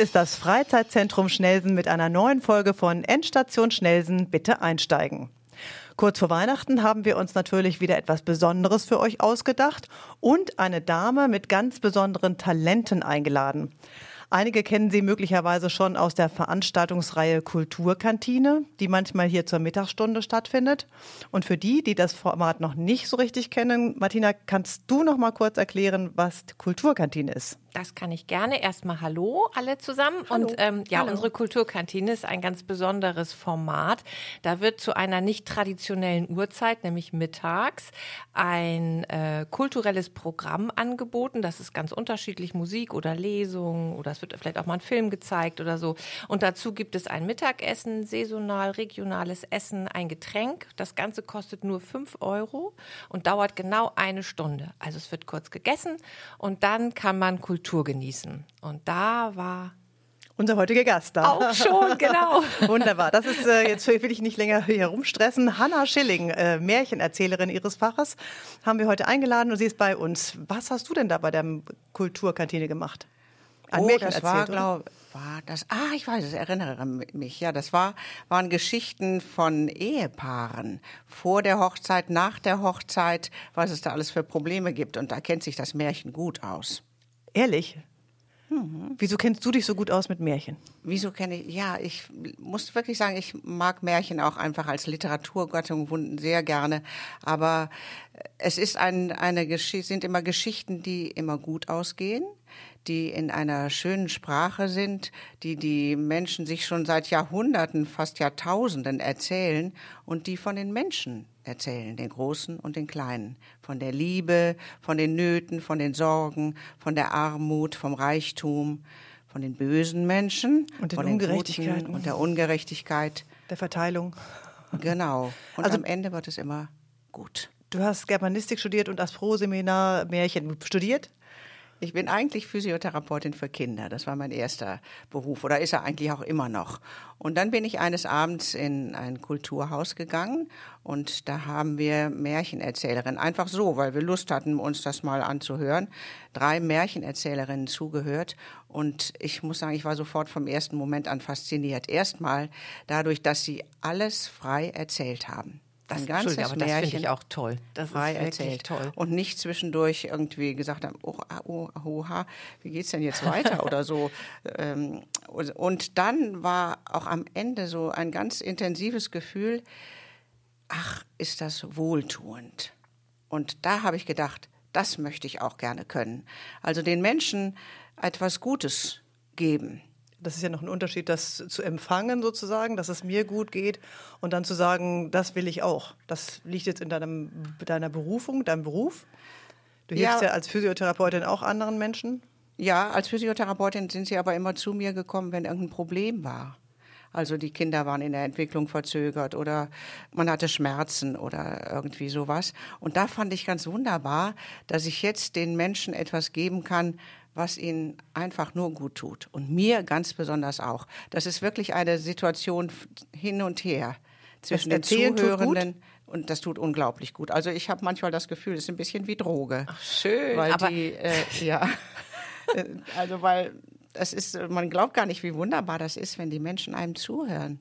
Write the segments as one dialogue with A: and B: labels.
A: Ist das Freizeitzentrum Schnelsen mit einer neuen Folge von Endstation Schnelsen. Bitte einsteigen. Kurz vor Weihnachten haben wir uns natürlich wieder etwas Besonderes für euch ausgedacht und eine Dame mit ganz besonderen Talenten eingeladen. Einige kennen sie möglicherweise schon aus der Veranstaltungsreihe Kulturkantine, die manchmal hier zur Mittagsstunde stattfindet. Und für die, die das Format noch nicht so richtig kennen, Martina, kannst du noch mal kurz erklären, was Kulturkantine ist?
B: Das kann ich gerne. Erstmal Hallo alle zusammen. Hallo. Und ähm, ja, Hallo. unsere Kulturkantine ist ein ganz besonderes Format. Da wird zu einer nicht traditionellen Uhrzeit, nämlich mittags, ein äh, kulturelles Programm angeboten. Das ist ganz unterschiedlich, Musik oder Lesung oder es wird vielleicht auch mal ein Film gezeigt oder so. Und dazu gibt es ein Mittagessen, saisonal, regionales Essen, ein Getränk. Das Ganze kostet nur fünf Euro und dauert genau eine Stunde. Also es wird kurz gegessen und dann kann man Kultur Kultur genießen. Und da war
A: unser heutiger Gast da.
B: Auch schon, genau.
A: Wunderbar. Das ist, äh, jetzt will ich nicht länger hier rumstressen. Hanna Schilling, äh, Märchenerzählerin ihres Faches, haben wir heute eingeladen und sie ist bei uns. Was hast du denn da bei der Kulturkantine gemacht?
C: Ein oh, Märchen das erzählt, war, glaube war das. Ah, ich weiß, ich erinnere mich. Ja, das war waren Geschichten von Ehepaaren vor der Hochzeit, nach der Hochzeit, was es da alles für Probleme gibt. Und da kennt sich das Märchen gut aus.
A: Ehrlich? Mhm. Wieso kennst du dich so gut aus mit Märchen?
C: Wieso kenne ich, ja, ich muss wirklich sagen, ich mag Märchen auch einfach als Literaturgattung sehr gerne. Aber es ist ein, eine Geschichte, sind immer Geschichten, die immer gut ausgehen, die in einer schönen Sprache sind, die die Menschen sich schon seit Jahrhunderten, fast Jahrtausenden erzählen und die von den Menschen erzählen, den Großen und den Kleinen. Von der Liebe, von den Nöten, von den Sorgen, von der Armut, vom Reichtum, von den bösen Menschen
A: und den
C: von
A: Ungerechtigkeiten
C: und der Ungerechtigkeit.
A: Der Verteilung.
C: Genau. Und also, am Ende wird es immer gut.
A: Du hast Germanistik studiert und das Pro-Seminar Märchen studiert?
C: Ich bin eigentlich Physiotherapeutin für Kinder. Das war mein erster Beruf oder ist er eigentlich auch immer noch. Und dann bin ich eines Abends in ein Kulturhaus gegangen und da haben wir Märchenerzählerinnen, einfach so, weil wir Lust hatten, uns das mal anzuhören, drei Märchenerzählerinnen zugehört und ich muss sagen, ich war sofort vom ersten Moment an fasziniert. Erstmal dadurch, dass sie alles frei erzählt haben.
B: Das, ein ganzes aber das finde ich auch toll.
C: Das frei ist erzählt. toll. Und nicht zwischendurch irgendwie gesagt haben, oh, oh, oha, wie geht's denn jetzt weiter oder so. Ähm, und dann war auch am Ende so ein ganz intensives Gefühl, ach, ist das wohltuend. Und da habe ich gedacht, das möchte ich auch gerne können. Also den Menschen etwas Gutes geben.
A: Das ist ja noch ein Unterschied, das zu empfangen sozusagen, dass es mir gut geht und dann zu sagen, das will ich auch. Das liegt jetzt in deinem, deiner Berufung, deinem Beruf. Du hilfst ja. ja als Physiotherapeutin auch anderen Menschen.
C: Ja, als Physiotherapeutin sind sie aber immer zu mir gekommen, wenn irgendein Problem war. Also die Kinder waren in der Entwicklung verzögert oder man hatte Schmerzen oder irgendwie sowas. Und da fand ich ganz wunderbar, dass ich jetzt den Menschen etwas geben kann, was ihnen einfach nur gut tut. Und mir ganz besonders auch. Das ist wirklich eine Situation hin und her zwischen den Zuhörenden. Und das tut unglaublich gut. Also ich habe manchmal das Gefühl, es ist ein bisschen wie Droge.
B: Ach, schön.
C: Weil aber die, äh, ja, äh, also weil das ist, man glaubt gar nicht, wie wunderbar das ist, wenn die Menschen einem zuhören.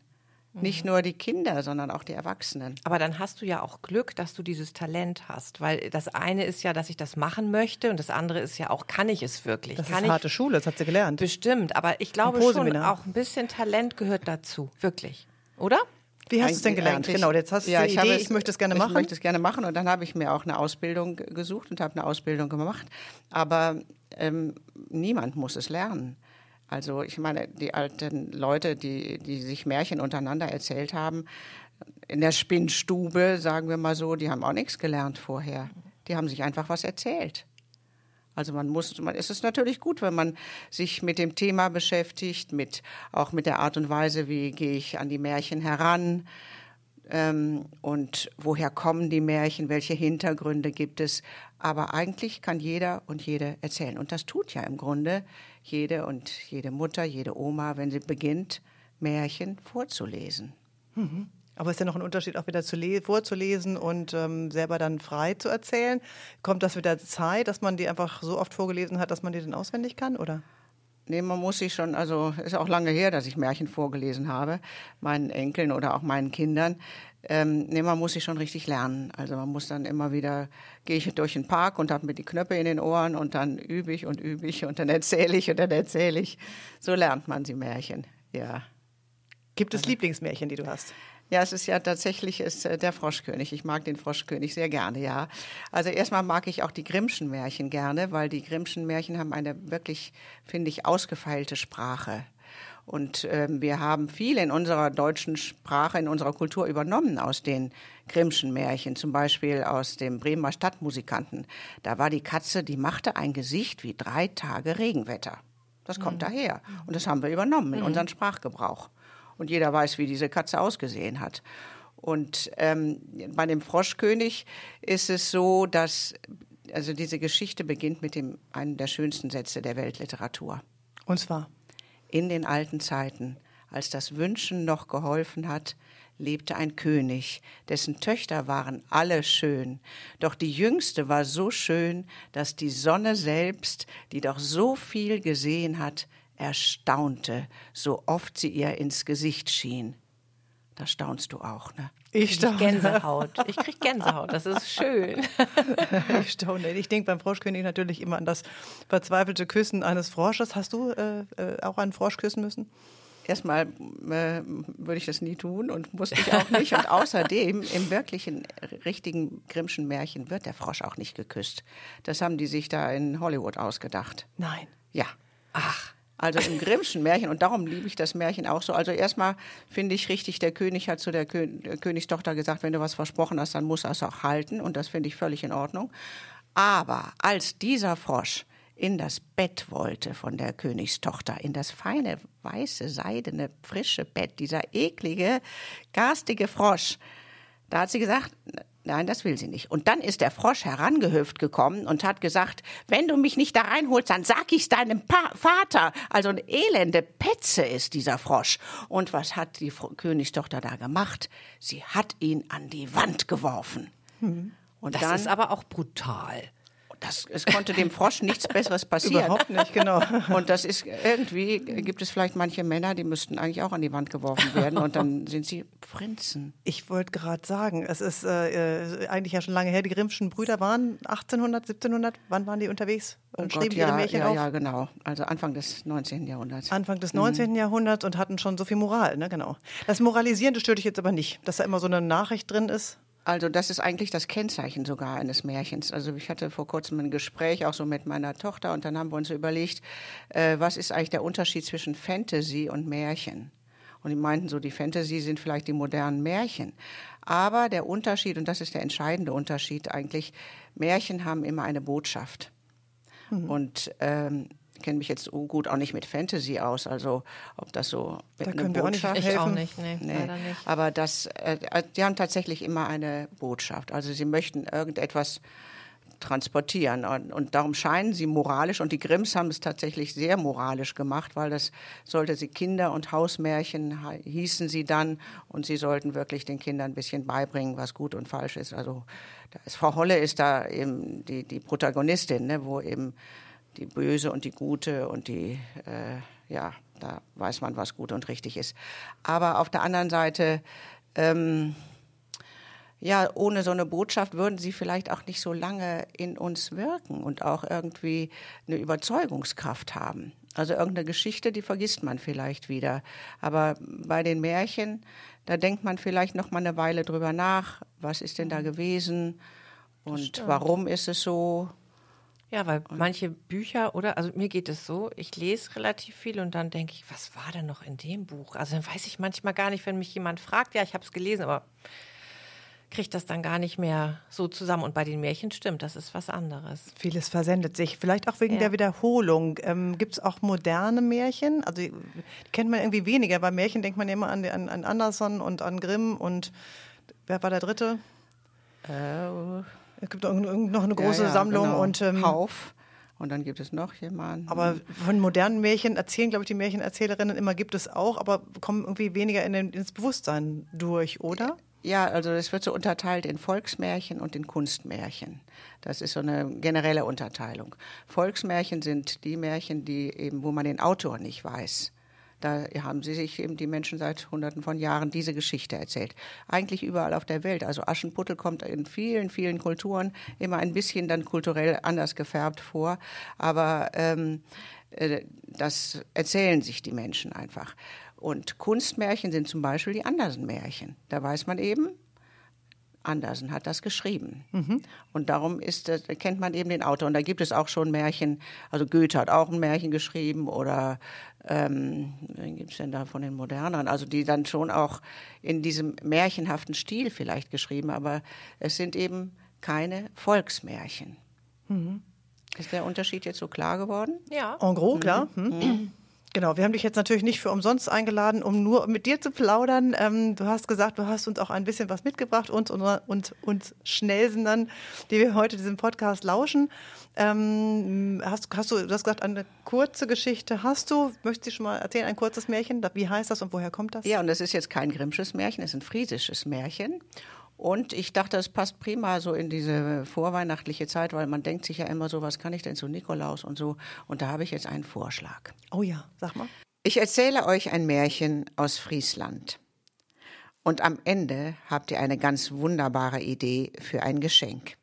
C: Nicht nur die Kinder, sondern auch die Erwachsenen.
B: Aber dann hast du ja auch Glück, dass du dieses Talent hast, weil das eine ist ja, dass ich das machen möchte und das andere ist ja auch, kann ich es wirklich?
A: Das
B: kann
A: ist harte Schule, das hat sie gelernt.
B: Bestimmt, aber ich glaube schon, auch ein bisschen Talent gehört dazu, wirklich, oder?
A: Wie hast du es denn gelernt?
C: Genau, jetzt hast du ja, die ich Idee, es, ich möchte es gerne machen. Ich möchte es gerne machen und dann habe ich mir auch eine Ausbildung gesucht und habe eine Ausbildung gemacht. Aber ähm, niemand muss es lernen. Also ich meine, die alten Leute, die, die sich Märchen untereinander erzählt haben, in der Spinnstube, sagen wir mal so, die haben auch nichts gelernt vorher. Die haben sich einfach was erzählt. Also man muss, man, es ist natürlich gut, wenn man sich mit dem Thema beschäftigt, mit auch mit der Art und Weise, wie gehe ich an die Märchen heran ähm, und woher kommen die Märchen, welche Hintergründe gibt es. Aber eigentlich kann jeder und jede erzählen. Und das tut ja im Grunde jede und jede Mutter, jede Oma, wenn sie beginnt, Märchen vorzulesen.
A: Mhm. Aber ist ja noch ein Unterschied, auch wieder zu vorzulesen und ähm, selber dann frei zu erzählen. Kommt das mit der Zeit, dass man die einfach so oft vorgelesen hat, dass man die dann auswendig kann, oder?
C: Nee, man muss sich schon, also ist auch lange her, dass ich Märchen vorgelesen habe, meinen Enkeln oder auch meinen Kindern. Ähm, nee, man muss sich schon richtig lernen. Also man muss dann immer wieder, gehe ich durch den Park und habe mir die Knöpfe in den Ohren und dann übe ich und übe ich und dann erzähle ich und dann erzähle ich. So lernt man sie Märchen, ja.
A: Gibt es Lieblingsmärchen, die du hast?
C: Ja, es ist ja tatsächlich ist, äh, der Froschkönig. Ich mag den Froschkönig sehr gerne, ja. Also erstmal mag ich auch die Grimmschen Märchen gerne, weil die Grimmschen Märchen haben eine wirklich, finde ich, ausgefeilte Sprache. Und ähm, wir haben viel in unserer deutschen Sprache, in unserer Kultur übernommen aus den Grimmschen Märchen, zum Beispiel aus dem Bremer Stadtmusikanten. Da war die Katze, die machte ein Gesicht wie drei Tage Regenwetter. Das kommt mhm. daher. Und das haben wir übernommen in mhm. unseren Sprachgebrauch und jeder weiß, wie diese Katze ausgesehen hat. Und ähm, bei dem Froschkönig ist es so, dass also diese Geschichte beginnt mit dem einem der schönsten Sätze der Weltliteratur.
A: Und zwar
C: in den alten Zeiten, als das Wünschen noch geholfen hat, lebte ein König, dessen Töchter waren alle schön, doch die jüngste war so schön, dass die Sonne selbst, die doch so viel gesehen hat, erstaunte, so oft sie ihr ins Gesicht schien. Da staunst du auch, ne?
B: Ich staune. Gänsehaut. Ich krieg Gänsehaut. Das ist schön.
A: ich staune. Ich denke beim Froschkönig natürlich immer an das verzweifelte Küssen eines Frosches. Hast du äh, äh auch einen Frosch küssen müssen?
C: Erstmal äh, würde ich das nie tun und musste ich auch nicht. Und außerdem, im wirklichen, richtigen Grimmschen Märchen wird der Frosch auch nicht geküsst. Das haben die sich da in Hollywood ausgedacht.
A: Nein.
C: Ja.
A: Ach.
C: Also im Grimmschen Märchen, und darum liebe ich das Märchen auch so. Also erstmal finde ich richtig, der König hat zu der Kö Königstochter gesagt, wenn du was versprochen hast, dann musst du es auch halten. Und das finde ich völlig in Ordnung. Aber als dieser Frosch in das Bett wollte von der Königstochter, in das feine, weiße, seidene, frische Bett, dieser eklige, garstige Frosch, da hat sie gesagt, Nein, das will sie nicht. Und dann ist der Frosch herangehüpft gekommen und hat gesagt, wenn du mich nicht da reinholst, dann sag ich's deinem pa Vater. Also eine elende Petze ist dieser Frosch. Und was hat die Königstochter da gemacht? Sie hat ihn an die Wand geworfen.
B: Hm. Und das dann, ist aber auch brutal
C: das, es konnte dem Frosch nichts Besseres passieren.
A: Überhaupt nicht, genau.
C: Und das ist irgendwie, gibt es vielleicht manche Männer, die müssten eigentlich auch an die Wand geworfen werden und dann sind sie Prinzen.
A: Ich wollte gerade sagen, es ist äh, äh, eigentlich ja schon lange her, die Grimmschen Brüder waren 1800, 1700, wann waren die unterwegs?
C: Und oh schrieben Gott, ihre Märchen ja, auf? Ja, genau. Also Anfang des 19. Jahrhunderts.
A: Anfang des 19. Mhm. Jahrhunderts und hatten schon so viel Moral, ne, genau. Das Moralisieren, das stört dich jetzt aber nicht, dass da immer so eine Nachricht drin ist.
C: Also das ist eigentlich das Kennzeichen sogar eines Märchens. Also ich hatte vor kurzem ein Gespräch auch so mit meiner Tochter und dann haben wir uns überlegt, äh, was ist eigentlich der Unterschied zwischen Fantasy und Märchen? Und die meinten so, die Fantasy sind vielleicht die modernen Märchen. Aber der Unterschied, und das ist der entscheidende Unterschied eigentlich, Märchen haben immer eine Botschaft. Mhm. Und ähm, kenne mich jetzt gut auch nicht mit Fantasy aus, also ob das so
A: da eine können Botschaft
B: wir auch nicht, ich auch nicht, nee,
C: nee. nicht. Aber das, äh, die haben tatsächlich immer eine Botschaft. Also sie möchten irgendetwas transportieren und, und, darum scheinen sie moralisch und die Grimms haben es tatsächlich sehr moralisch gemacht, weil das sollte sie Kinder- und Hausmärchen hießen sie dann und sie sollten wirklich den Kindern ein bisschen beibringen, was gut und falsch ist. Also da ist, Frau Holle ist da eben die, die Protagonistin, ne, wo eben die Böse und die Gute und die, äh, ja, da weiß man, was gut und richtig ist. Aber auf der anderen Seite, ähm, ja, ohne so eine Botschaft würden sie vielleicht auch nicht so lange in uns wirken und auch irgendwie eine Überzeugungskraft haben. Also irgendeine Geschichte, die vergisst man vielleicht wieder. Aber bei den Märchen, da denkt man vielleicht noch mal eine Weile drüber nach. Was ist denn da gewesen? Und warum ist es so?
B: Ja, weil manche Bücher, oder? Also mir geht es so, ich lese relativ viel und dann denke ich, was war denn noch in dem Buch? Also dann weiß ich manchmal gar nicht, wenn mich jemand fragt, ja, ich habe es gelesen, aber kriege das dann gar nicht mehr so zusammen. Und bei den Märchen stimmt, das ist was anderes.
A: Vieles versendet sich. Vielleicht auch wegen ja. der Wiederholung. Ähm, Gibt es auch moderne Märchen? Also die kennt man irgendwie weniger. Bei Märchen denkt man immer an, an, an Anderson und an Grimm und wer war der dritte?
C: Äh,
A: es gibt noch eine große ja, ja, Sammlung
C: genau.
A: und
C: ähm, Hauf. Und dann gibt es noch jemanden.
A: Aber von modernen Märchen erzählen, glaube ich, die Märchenerzählerinnen immer gibt es auch, aber kommen irgendwie weniger in den, ins Bewusstsein durch, oder?
C: Ja, also es wird so unterteilt in Volksmärchen und in Kunstmärchen. Das ist so eine generelle Unterteilung. Volksmärchen sind die Märchen, die eben, wo man den Autor nicht weiß. Da haben sie sich eben die Menschen seit Hunderten von Jahren diese Geschichte erzählt. Eigentlich überall auf der Welt. Also Aschenputtel kommt in vielen, vielen Kulturen immer ein bisschen dann kulturell anders gefärbt vor. Aber ähm, äh, das erzählen sich die Menschen einfach. Und Kunstmärchen sind zum Beispiel die Andersen-Märchen. Da weiß man eben, Andersen hat das geschrieben. Mhm. Und darum ist, das, kennt man eben den Autor. Und da gibt es auch schon Märchen, also Goethe hat auch ein Märchen geschrieben oder ähm, wen gibt es denn da von den Moderneren? Also die dann schon auch in diesem märchenhaften Stil vielleicht geschrieben, aber es sind eben keine Volksmärchen. Mhm. Ist der Unterschied jetzt so klar geworden?
A: Ja. En gros, klar. Mhm. Genau, wir haben dich jetzt natürlich nicht für umsonst eingeladen, um nur mit dir zu plaudern. Ähm, du hast gesagt, du hast uns auch ein bisschen was mitgebracht, uns und uns, uns Schnellsendern, die wir heute diesem Podcast lauschen. Ähm, hast, hast du, du hast gesagt, eine kurze Geschichte hast du. Möchtest du schon mal erzählen, ein kurzes Märchen? Wie heißt das und woher kommt das?
C: Ja, und das ist jetzt kein Grimmsches Märchen, es ist ein friesisches Märchen. Und ich dachte, es passt prima so in diese vorweihnachtliche Zeit, weil man denkt sich ja immer so, was kann ich denn zu Nikolaus und so. Und da habe ich jetzt einen Vorschlag.
A: Oh ja, sag mal.
C: Ich erzähle euch ein Märchen aus Friesland. Und am Ende habt ihr eine ganz wunderbare Idee für ein Geschenk.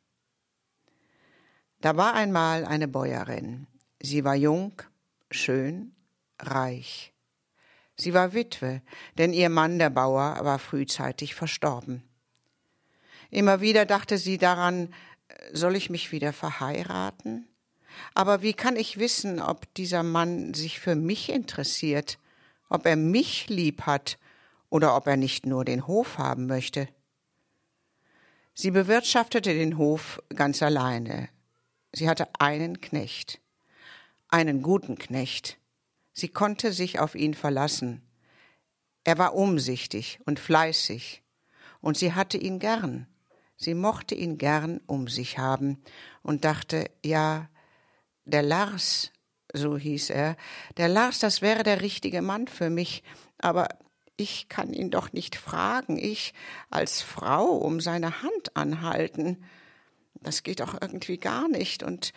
C: Da war einmal eine Bäuerin. Sie war jung, schön, reich. Sie war Witwe, denn ihr Mann, der Bauer, war frühzeitig verstorben. Immer wieder dachte sie daran, soll ich mich wieder verheiraten? Aber wie kann ich wissen, ob dieser Mann sich für mich interessiert, ob er mich lieb hat oder ob er nicht nur den Hof haben möchte? Sie bewirtschaftete den Hof ganz alleine. Sie hatte einen Knecht, einen guten Knecht. Sie konnte sich auf ihn verlassen. Er war umsichtig und fleißig, und sie hatte ihn gern. Sie mochte ihn gern um sich haben und dachte, ja, der Lars, so hieß er, der Lars, das wäre der richtige Mann für mich, aber ich kann ihn doch nicht fragen, ich als Frau um seine Hand anhalten. Das geht doch irgendwie gar nicht und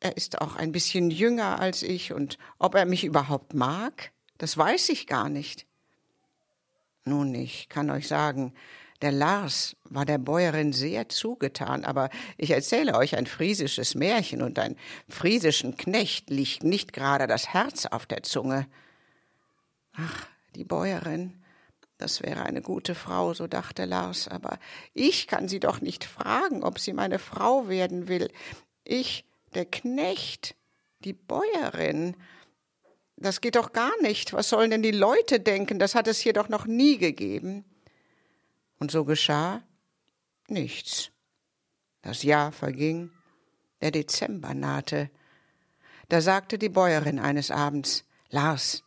C: er ist auch ein bisschen jünger als ich und ob er mich überhaupt mag, das weiß ich gar nicht. Nun, ich kann euch sagen, der Lars war der Bäuerin sehr zugetan, aber ich erzähle euch ein friesisches Märchen und ein friesischen Knecht liegt nicht gerade das Herz auf der Zunge. Ach, die Bäuerin, das wäre eine gute Frau, so dachte Lars, aber ich kann sie doch nicht fragen, ob sie meine Frau werden will. Ich, der Knecht, die Bäuerin. Das geht doch gar nicht. Was sollen denn die Leute denken? Das hat es hier doch noch nie gegeben. Und so geschah nichts. Das Jahr verging, der Dezember nahte. Da sagte die Bäuerin eines Abends, Lars,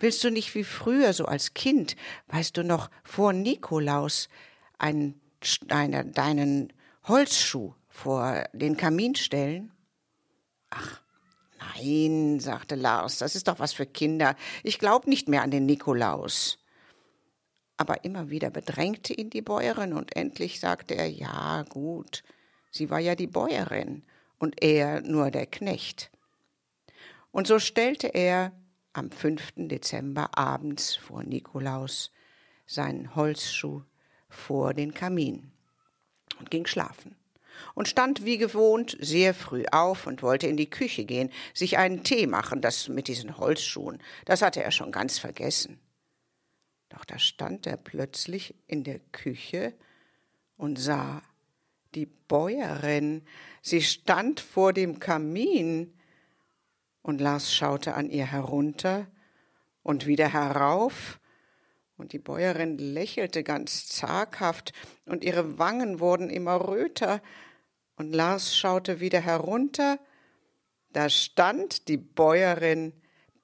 C: willst du nicht wie früher, so als Kind, weißt du noch, vor Nikolaus, einen, eine, deinen Holzschuh vor den Kamin stellen? Ach, nein, sagte Lars, das ist doch was für Kinder. Ich glaub nicht mehr an den Nikolaus. Aber immer wieder bedrängte ihn die Bäuerin und endlich sagte er, ja, gut, sie war ja die Bäuerin und er nur der Knecht. Und so stellte er am 5. Dezember abends vor Nikolaus seinen Holzschuh vor den Kamin und ging schlafen und stand wie gewohnt sehr früh auf und wollte in die Küche gehen, sich einen Tee machen, das mit diesen Holzschuhen, das hatte er schon ganz vergessen. Doch da stand er plötzlich in der Küche und sah die Bäuerin. Sie stand vor dem Kamin. Und Lars schaute an ihr herunter und wieder herauf, und die Bäuerin lächelte ganz zaghaft, und ihre Wangen wurden immer röter, und Lars schaute wieder herunter, da stand die Bäuerin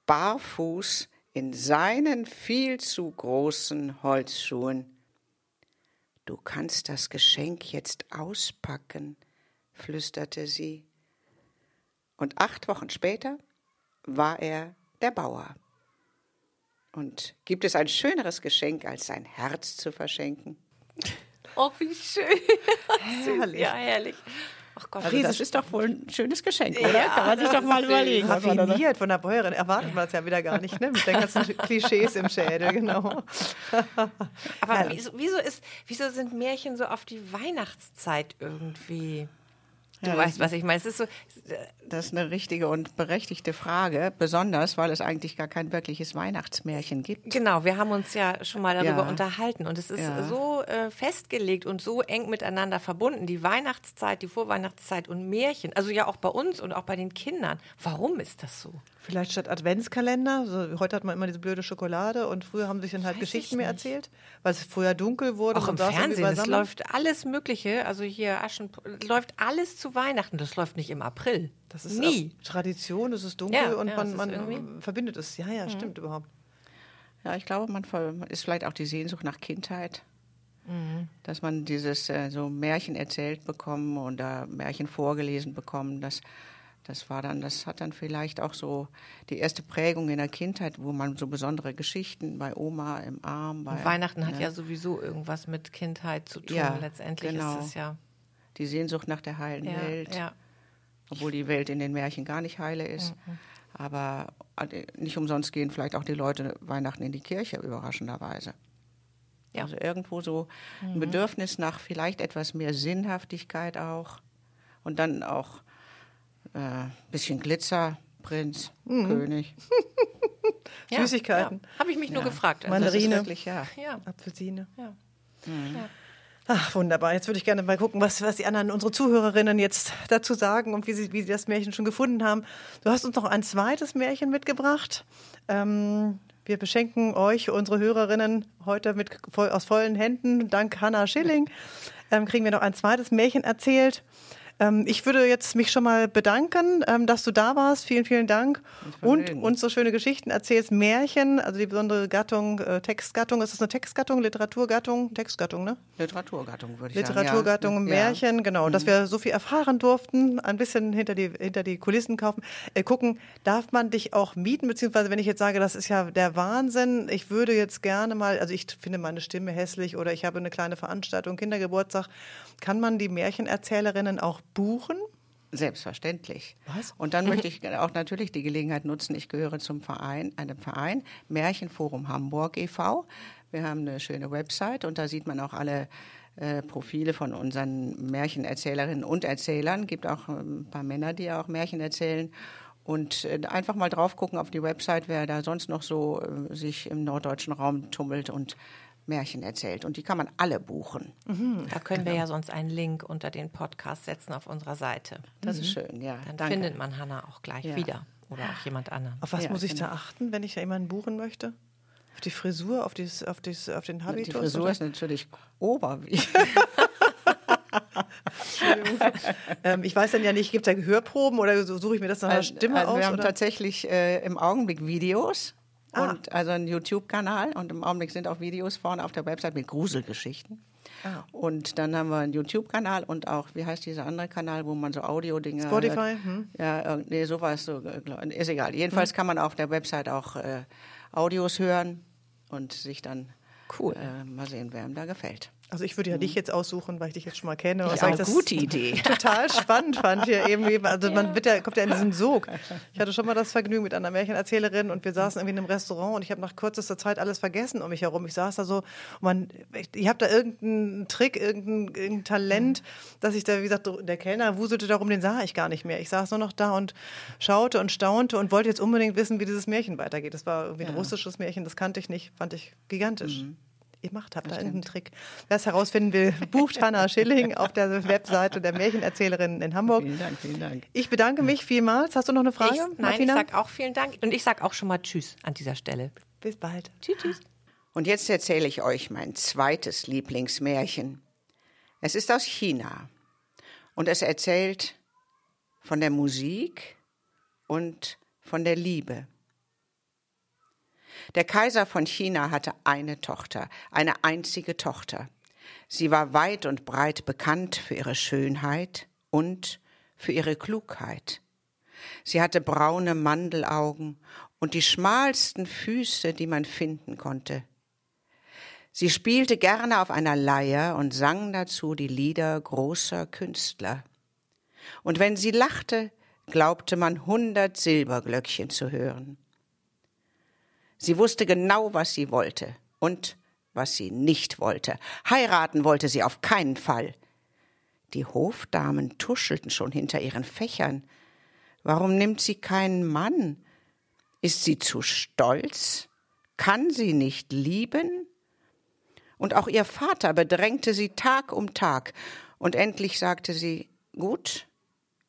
C: barfuß in seinen viel zu großen Holzschuhen. Du kannst das Geschenk jetzt auspacken, flüsterte sie. Und acht Wochen später war er der Bauer. Und gibt es ein schöneres Geschenk, als sein Herz zu verschenken?
B: Oh, wie schön.
A: Herrlich.
B: Ja, herrlich.
C: Ach Gott, also das ist doch wohl ein schönes Geschenk, oder?
B: Ja,
C: Kann man sich doch mal überlegen.
A: Raffiniert von der Bäuerin erwartet man es ja wieder gar nicht, ne? Mit den ganzen Klischees im Schädel, genau.
B: Aber wieso, wieso, ist, wieso sind Märchen so auf die Weihnachtszeit irgendwie? Du ja, weißt, was ich meine. Es ist so.
C: Das ist eine richtige und berechtigte Frage, besonders weil es eigentlich gar kein wirkliches Weihnachtsmärchen gibt.
B: Genau, wir haben uns ja schon mal darüber ja. unterhalten und es ist ja. so äh, festgelegt und so eng miteinander verbunden. Die Weihnachtszeit, die Vorweihnachtszeit und Märchen, also ja auch bei uns und auch bei den Kindern. Warum ist das so?
A: Vielleicht statt Adventskalender. So, heute hat man immer diese blöde Schokolade und früher haben sich dann halt Weiß Geschichten mehr erzählt, weil es früher dunkel wurde.
B: Auch im Fernsehen, es läuft alles Mögliche. Also hier Aschen, läuft alles zu Weihnachten. Das läuft nicht im April.
A: Das ist nie. Tradition, es ist dunkel ja, und ja, man, man verbindet es. Ja, ja, mhm. stimmt überhaupt.
C: Ja, ich glaube, man ist vielleicht auch die Sehnsucht nach Kindheit. Mhm. Dass man dieses äh, so Märchen erzählt bekommen oder Märchen vorgelesen bekommen, das das war dann, das hat dann vielleicht auch so die erste Prägung in der Kindheit, wo man so besondere Geschichten bei Oma im Arm. Bei,
B: Weihnachten ne? hat ja sowieso irgendwas mit Kindheit zu tun. Ja, Letztendlich genau. ist es ja.
C: Die Sehnsucht nach der heilen ja, Welt. Ja. Obwohl die Welt in den Märchen gar nicht heile ist. Mhm. Aber äh, nicht umsonst gehen vielleicht auch die Leute Weihnachten in die Kirche, überraschenderweise. Ja. Also irgendwo so ein mhm. Bedürfnis nach vielleicht etwas mehr Sinnhaftigkeit auch. Und dann auch äh, bisschen Glitzer, Prinz, mhm. König.
A: ja, Süßigkeiten.
B: Ja. Habe ich mich nur gefragt.
A: Also Mandarine,
C: wirklich, ja.
A: Apfelsine. Mhm. Ach, wunderbar. Jetzt würde ich gerne mal gucken, was, was die anderen, unsere Zuhörerinnen jetzt dazu sagen und wie sie, wie sie das Märchen schon gefunden haben. Du hast uns noch ein zweites Märchen mitgebracht. Ähm, wir beschenken euch, unsere Hörerinnen, heute mit, voll, aus vollen Händen. Dank Hannah Schilling ähm, kriegen wir noch ein zweites Märchen erzählt. Ähm, ich würde jetzt mich schon mal bedanken, ähm, dass du da warst. Vielen, vielen Dank. Und uns so schöne Geschichten erzählst. Märchen, also die besondere Gattung, äh, Textgattung. Ist das eine Textgattung, Literaturgattung? Textgattung, ne?
C: Literaturgattung, würde ich
A: Literaturgattung, sagen. Literaturgattung, Märchen, ja. genau. Mhm. Dass wir so viel erfahren durften, ein bisschen hinter die, hinter die Kulissen kaufen. Äh, gucken, darf man dich auch mieten? Beziehungsweise, wenn ich jetzt sage, das ist ja der Wahnsinn, ich würde jetzt gerne mal, also ich finde meine Stimme hässlich oder ich habe eine kleine Veranstaltung, Kindergeburtstag, kann man die Märchenerzählerinnen auch buchen?
C: Selbstverständlich. Was? Und dann möchte ich auch natürlich die Gelegenheit nutzen. Ich gehöre zum Verein, einem Verein, Märchenforum Hamburg e.V. Wir haben eine schöne Website und da sieht man auch alle äh, Profile von unseren Märchenerzählerinnen und Erzählern. Es Gibt auch ein paar Männer, die auch Märchen erzählen. Und äh, einfach mal drauf gucken auf die Website, wer da sonst noch so äh, sich im norddeutschen Raum tummelt und Märchen erzählt und die kann man alle buchen.
B: Mhm, da können genau. wir ja sonst einen Link unter den Podcast setzen auf unserer Seite.
C: Das mhm. ist schön, ja.
B: Dann Danke. findet man Hanna auch gleich ja. wieder oder auch jemand anderen.
A: Auf was ja, muss ich genau. da achten, wenn ich jemanden buchen möchte? Auf die Frisur, auf, dies, auf, dies, auf den Habitus?
C: Die Frisur oder? ist natürlich oberwichtig.
A: ähm, ich weiß dann ja nicht, gibt es da Gehörproben oder suche ich mir das nach der Stimme
C: also
A: aus?
C: Wir haben oder? tatsächlich äh, im Augenblick Videos Ah. Und also ein YouTube-Kanal und im Augenblick sind auch Videos vorne auf der Website mit Gruselgeschichten. Ah. Und dann haben wir einen YouTube-Kanal und auch, wie heißt dieser andere Kanal, wo man so Audio-Dinge.
A: Spotify? Hm.
C: Ja, nee, sowas, so, ist egal. Jedenfalls hm. kann man auf der Website auch äh, Audios hören und sich dann cool. äh, mal sehen, wer ihm da gefällt.
A: Also ich würde ja mhm. dich jetzt aussuchen, weil ich dich jetzt schon mal kenne.
C: Ja, eine gute Idee.
A: Total spannend fand ich eben. Also ja. man wird ja, kommt ja in diesen Sog. Ich hatte schon mal das Vergnügen mit einer Märchenerzählerin und wir saßen irgendwie in einem Restaurant und ich habe nach kürzester Zeit alles vergessen um mich herum. Ich saß da so, man, ich, ich habe da irgendeinen Trick, irgendein, irgendein Talent, dass ich da, wie gesagt, der Kellner wuselte darum, den sah ich gar nicht mehr. Ich saß nur noch da und schaute und staunte und wollte jetzt unbedingt wissen, wie dieses Märchen weitergeht. Das war irgendwie ein russisches Märchen, das kannte ich nicht, fand ich gigantisch. Mhm ihr macht habt, da irgendeinen Trick. Wer es herausfinden will, bucht Hanna Schilling auf der Webseite der Märchenerzählerinnen in Hamburg.
C: Vielen Dank, vielen Dank.
A: Ich bedanke mich vielmals. Hast du noch eine Frage,
B: ich, Nein, Martina? ich sage auch vielen Dank. Und ich sage auch schon mal Tschüss an dieser Stelle.
A: Bis bald.
B: Tschüss, tschüss.
C: Und jetzt erzähle ich euch mein zweites Lieblingsmärchen. Es ist aus China und es erzählt von der Musik und von der Liebe. Der Kaiser von China hatte eine Tochter, eine einzige Tochter. Sie war weit und breit bekannt für ihre Schönheit und für ihre Klugheit. Sie hatte braune Mandelaugen und die schmalsten Füße, die man finden konnte. Sie spielte gerne auf einer Leier und sang dazu die Lieder großer Künstler. Und wenn sie lachte, glaubte man hundert Silberglöckchen zu hören. Sie wusste genau, was sie wollte und was sie nicht wollte. Heiraten wollte sie auf keinen Fall. Die Hofdamen tuschelten schon hinter ihren Fächern. Warum nimmt sie keinen Mann? Ist sie zu stolz? Kann sie nicht lieben? Und auch ihr Vater bedrängte sie Tag um Tag, und endlich sagte sie Gut,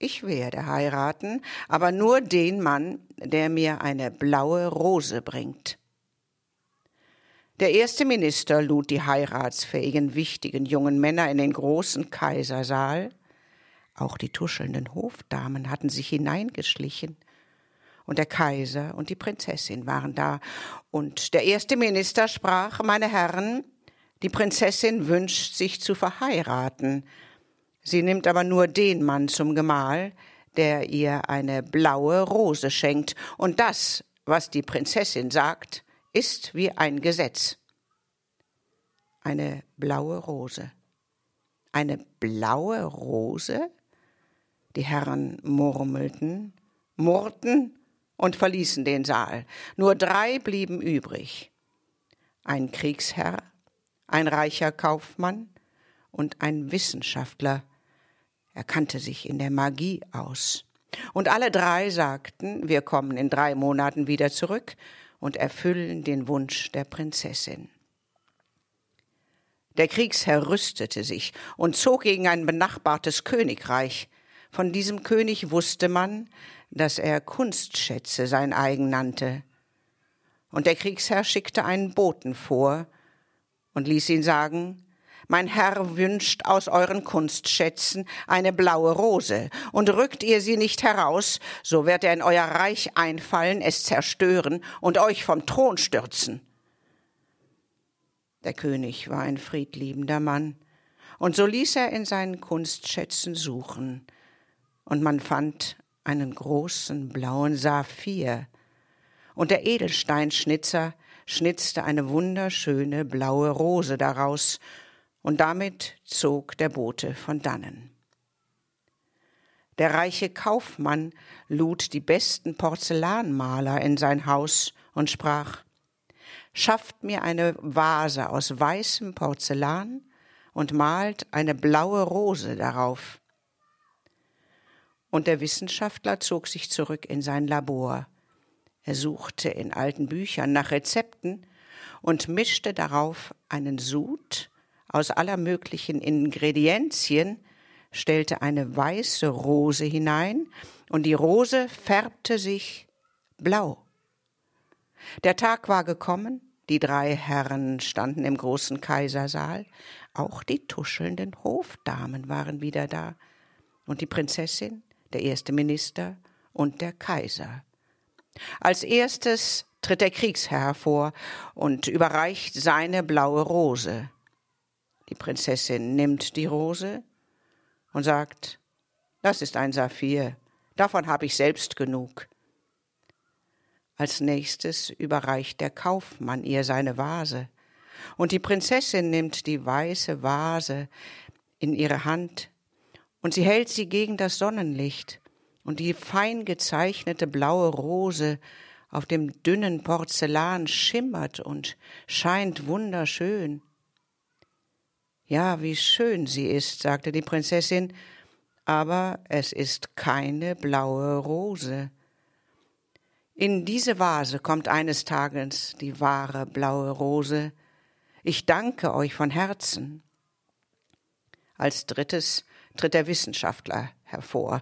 C: ich werde heiraten, aber nur den Mann, der mir eine blaue Rose bringt. Der erste Minister lud die heiratsfähigen, wichtigen jungen Männer in den großen Kaisersaal. Auch die tuschelnden Hofdamen hatten sich hineingeschlichen. Und der Kaiser und die Prinzessin waren da. Und der erste Minister sprach, meine Herren, die Prinzessin wünscht sich zu verheiraten. Sie nimmt aber nur den Mann zum Gemahl, der ihr eine blaue Rose schenkt. Und das, was die Prinzessin sagt, ist wie ein Gesetz. Eine blaue Rose. Eine blaue Rose? Die Herren murmelten, murrten und verließen den Saal. Nur drei blieben übrig. Ein Kriegsherr, ein reicher Kaufmann und ein Wissenschaftler. Er kannte sich in der Magie aus. Und alle drei sagten, wir kommen in drei Monaten wieder zurück und erfüllen den Wunsch der Prinzessin. Der Kriegsherr rüstete sich und zog gegen ein benachbartes Königreich. Von diesem König wusste man, dass er Kunstschätze sein eigen nannte. Und der Kriegsherr schickte einen Boten vor, und ließ ihn sagen, mein Herr wünscht aus euren Kunstschätzen eine blaue Rose, und rückt ihr sie nicht heraus, so wird er in euer Reich einfallen, es zerstören und euch vom Thron stürzen. Der König war ein friedliebender Mann, und so ließ er in seinen Kunstschätzen suchen, und man fand einen großen blauen Saphir, und der Edelsteinschnitzer schnitzte eine wunderschöne blaue Rose daraus, und damit zog der Bote von dannen. Der reiche Kaufmann lud die besten Porzellanmaler in sein Haus und sprach Schafft mir eine Vase aus weißem Porzellan und malt eine blaue Rose darauf. Und der Wissenschaftler zog sich zurück in sein Labor er suchte in alten Büchern nach Rezepten und mischte darauf einen Sud aus aller möglichen Ingredienzien, stellte eine weiße Rose hinein und die Rose färbte sich blau. Der Tag war gekommen, die drei Herren standen im großen Kaisersaal, auch die tuschelnden Hofdamen waren wieder da, und die Prinzessin, der erste Minister und der Kaiser. Als erstes tritt der Kriegsherr hervor und überreicht seine blaue Rose. Die Prinzessin nimmt die Rose und sagt, das ist ein Saphir, davon habe ich selbst genug. Als nächstes überreicht der Kaufmann ihr seine Vase, und die Prinzessin nimmt die weiße Vase in ihre Hand, und sie hält sie gegen das Sonnenlicht, und die fein gezeichnete blaue Rose auf dem dünnen Porzellan schimmert und scheint wunderschön. Ja, wie schön sie ist, sagte die Prinzessin, aber es ist keine blaue Rose. In diese Vase kommt eines Tages die wahre blaue Rose. Ich danke euch von Herzen. Als drittes tritt der Wissenschaftler hervor,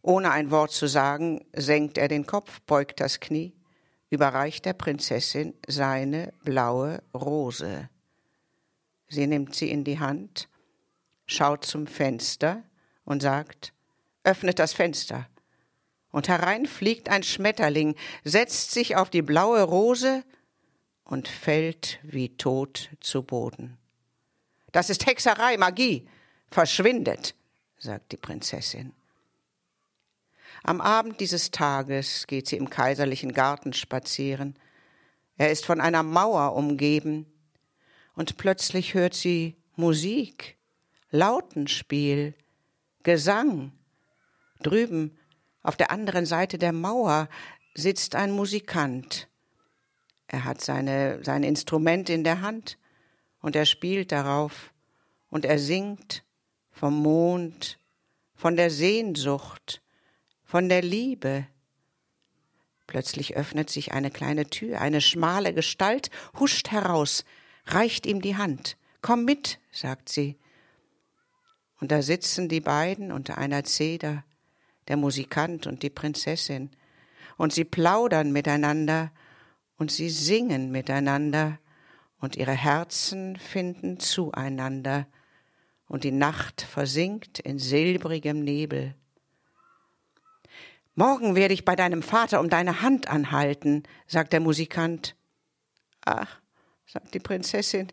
C: ohne ein Wort zu sagen, senkt er den Kopf, beugt das Knie, überreicht der Prinzessin seine blaue Rose. Sie nimmt sie in die Hand, schaut zum Fenster und sagt, öffnet das Fenster. Und herein fliegt ein Schmetterling, setzt sich auf die blaue Rose und fällt wie tot zu Boden. Das ist Hexerei, Magie. Verschwindet, sagt die Prinzessin. Am Abend dieses Tages geht sie im kaiserlichen Garten spazieren. Er ist von einer Mauer umgeben, und plötzlich hört sie Musik, Lautenspiel, Gesang. Drüben auf der anderen Seite der Mauer sitzt ein Musikant. Er hat seine, sein Instrument in der Hand und er spielt darauf und er singt vom Mond, von der Sehnsucht, von der Liebe. Plötzlich öffnet sich eine kleine Tür, eine schmale Gestalt huscht heraus, reicht ihm die Hand. Komm mit, sagt sie. Und da sitzen die beiden unter einer Zeder, der Musikant und die Prinzessin, und sie plaudern miteinander und sie singen miteinander, und ihre Herzen finden zueinander, und die Nacht versinkt in silbrigem Nebel. Morgen werde ich bei deinem Vater um deine Hand anhalten, sagt der Musikant. Ach, sagt die Prinzessin,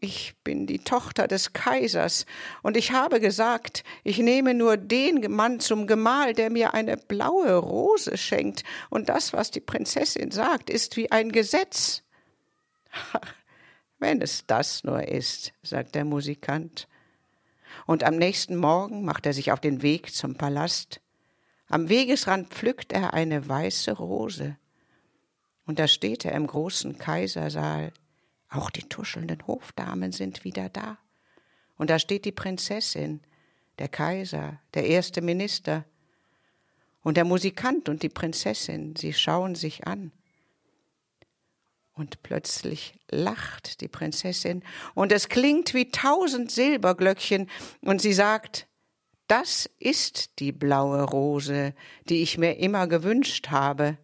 C: ich bin die Tochter des Kaisers, und ich habe gesagt, ich nehme nur den Mann zum Gemahl, der mir eine blaue Rose schenkt, und das, was die Prinzessin sagt, ist wie ein Gesetz. Wenn es das nur ist, sagt der Musikant. Und am nächsten Morgen macht er sich auf den Weg zum Palast. Am Wegesrand pflückt er eine weiße Rose. Und da steht er im großen Kaisersaal auch die tuschelnden Hofdamen sind wieder da. Und da steht die Prinzessin, der Kaiser, der erste Minister. Und der Musikant und die Prinzessin, sie schauen sich an. Und plötzlich lacht die Prinzessin, und es klingt wie tausend Silberglöckchen, und sie sagt, das ist die blaue Rose, die ich mir immer gewünscht habe.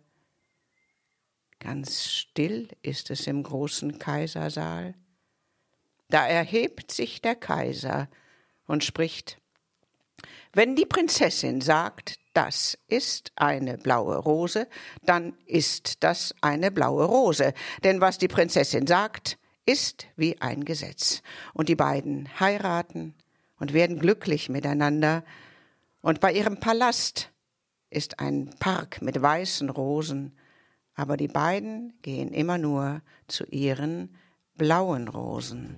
C: Ganz still ist es im großen Kaisersaal. Da erhebt sich der Kaiser und spricht Wenn die Prinzessin sagt, das ist eine blaue Rose, dann ist das eine blaue Rose, denn was die Prinzessin sagt, ist wie ein Gesetz. Und die beiden heiraten und werden glücklich miteinander, und bei ihrem Palast ist ein Park mit weißen Rosen, aber die beiden gehen immer nur zu ihren blauen Rosen.